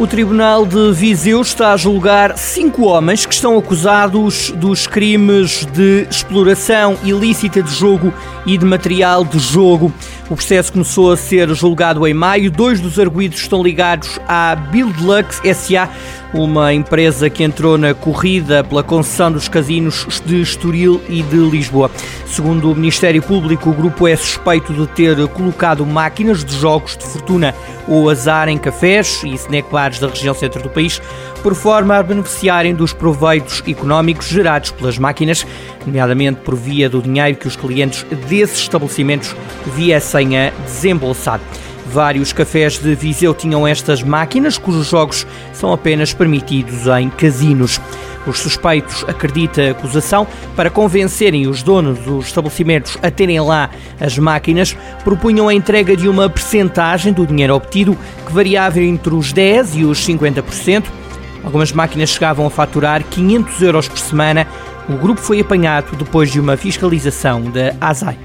O Tribunal de Viseu está a julgar cinco homens que estão acusados dos crimes de exploração ilícita de jogo e de material de jogo. O processo começou a ser julgado em maio. Dois dos arguídos estão ligados à Buildlux SA, uma empresa que entrou na corrida pela concessão dos casinos de Estoril e de Lisboa. Segundo o Ministério Público, o grupo é suspeito de ter colocado máquinas de jogos de fortuna ou azar em cafés e snack bars da região centro do país, por forma a beneficiarem dos proveitos económicos gerados pelas máquinas, nomeadamente por via do dinheiro que os clientes desses estabelecimentos viessem a desembolsar. Vários cafés de Viseu tinham estas máquinas, cujos jogos são apenas permitidos em casinos. Os suspeitos, acredita a acusação, para convencerem os donos dos estabelecimentos a terem lá as máquinas, propunham a entrega de uma percentagem do dinheiro obtido, que variava entre os 10% e os 50%. Algumas máquinas chegavam a faturar 500 euros por semana. O grupo foi apanhado depois de uma fiscalização da ASAI.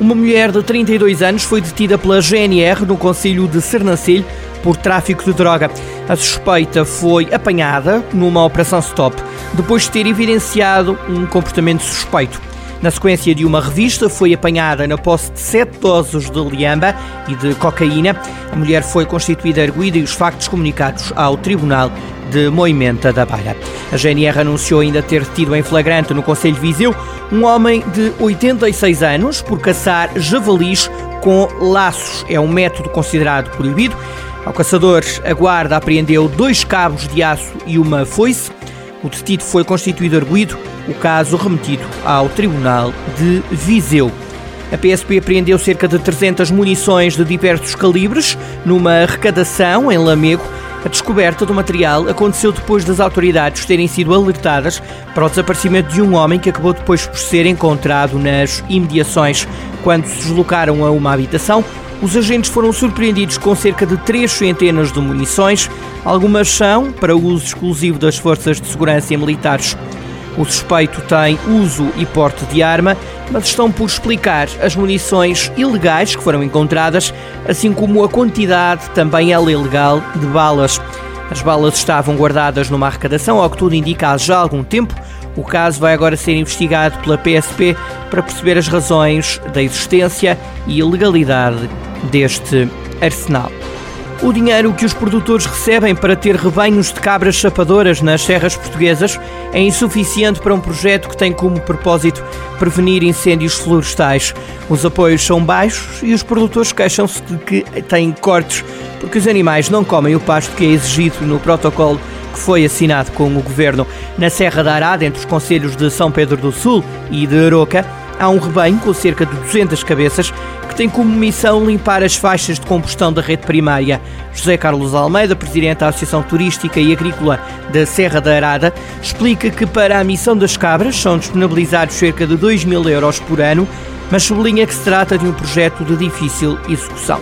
Uma mulher de 32 anos foi detida pela GNR no Conselho de Sernancelho por tráfico de droga. A suspeita foi apanhada numa operação stop depois de ter evidenciado um comportamento suspeito. Na sequência de uma revista, foi apanhada na posse de sete doses de liamba e de cocaína. A mulher foi constituída arguída e os factos comunicados ao Tribunal de Moimenta da Beira. A GNR anunciou ainda ter tido em flagrante no Conselho de Viseu um homem de 86 anos por caçar javalis com laços. É um método considerado proibido. Ao caçador, a guarda apreendeu dois cabos de aço e uma foice. O detido foi constituído arguído, o caso remetido ao Tribunal de Viseu. A PSP apreendeu cerca de 300 munições de diversos calibres numa arrecadação em Lamego a descoberta do material aconteceu depois das autoridades terem sido alertadas para o desaparecimento de um homem que acabou depois por ser encontrado nas imediações. Quando se deslocaram a uma habitação, os agentes foram surpreendidos com cerca de três centenas de munições. Algumas são para uso exclusivo das forças de segurança e militares. O suspeito tem uso e porte de arma, mas estão por explicar as munições ilegais que foram encontradas, assim como a quantidade, também ela ilegal, de balas. As balas estavam guardadas numa arrecadação, ao que tudo indica há já algum tempo. O caso vai agora ser investigado pela PSP para perceber as razões da existência e ilegalidade deste arsenal. O dinheiro que os produtores recebem para ter rebanhos de cabras chapadoras nas serras portuguesas é insuficiente para um projeto que tem como propósito prevenir incêndios florestais. Os apoios são baixos e os produtores queixam-se de que têm cortes porque os animais não comem o pasto que é exigido no protocolo que foi assinado com o governo. Na Serra da Arada, entre os conselhos de São Pedro do Sul e de Aroca, há um rebanho com cerca de 200 cabeças que tem como missão limpar as faixas de combustão da rede primária. José Carlos Almeida, presidente da Associação Turística e Agrícola da Serra da Arada, explica que para a missão das cabras são disponibilizados cerca de 2 mil euros por ano, mas sublinha que se trata de um projeto de difícil execução.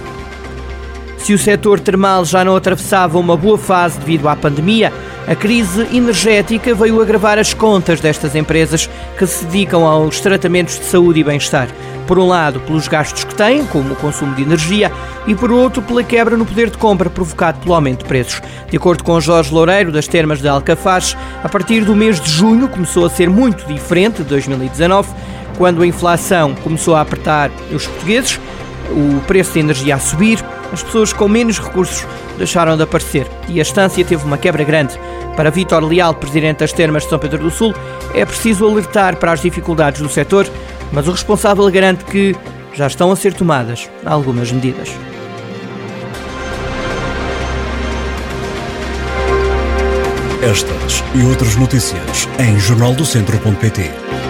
Se o setor termal já não atravessava uma boa fase devido à pandemia, a crise energética veio agravar as contas destas empresas que se dedicam aos tratamentos de saúde e bem-estar. Por um lado, pelos gastos que têm, como o consumo de energia, e por outro, pela quebra no poder de compra provocado pelo aumento de preços. De acordo com Jorge Loureiro, das Termas de Alcafaz, a partir do mês de junho começou a ser muito diferente de 2019, quando a inflação começou a apertar os portugueses, o preço da energia a subir, as pessoas com menos recursos deixaram de aparecer e a estância teve uma quebra grande. Para Vítor Leal, presidente das Termas de São Pedro do Sul, é preciso alertar para as dificuldades do setor, mas o responsável garante que já estão a ser tomadas algumas medidas. Estas e outras notícias em jornaldocentro.pt.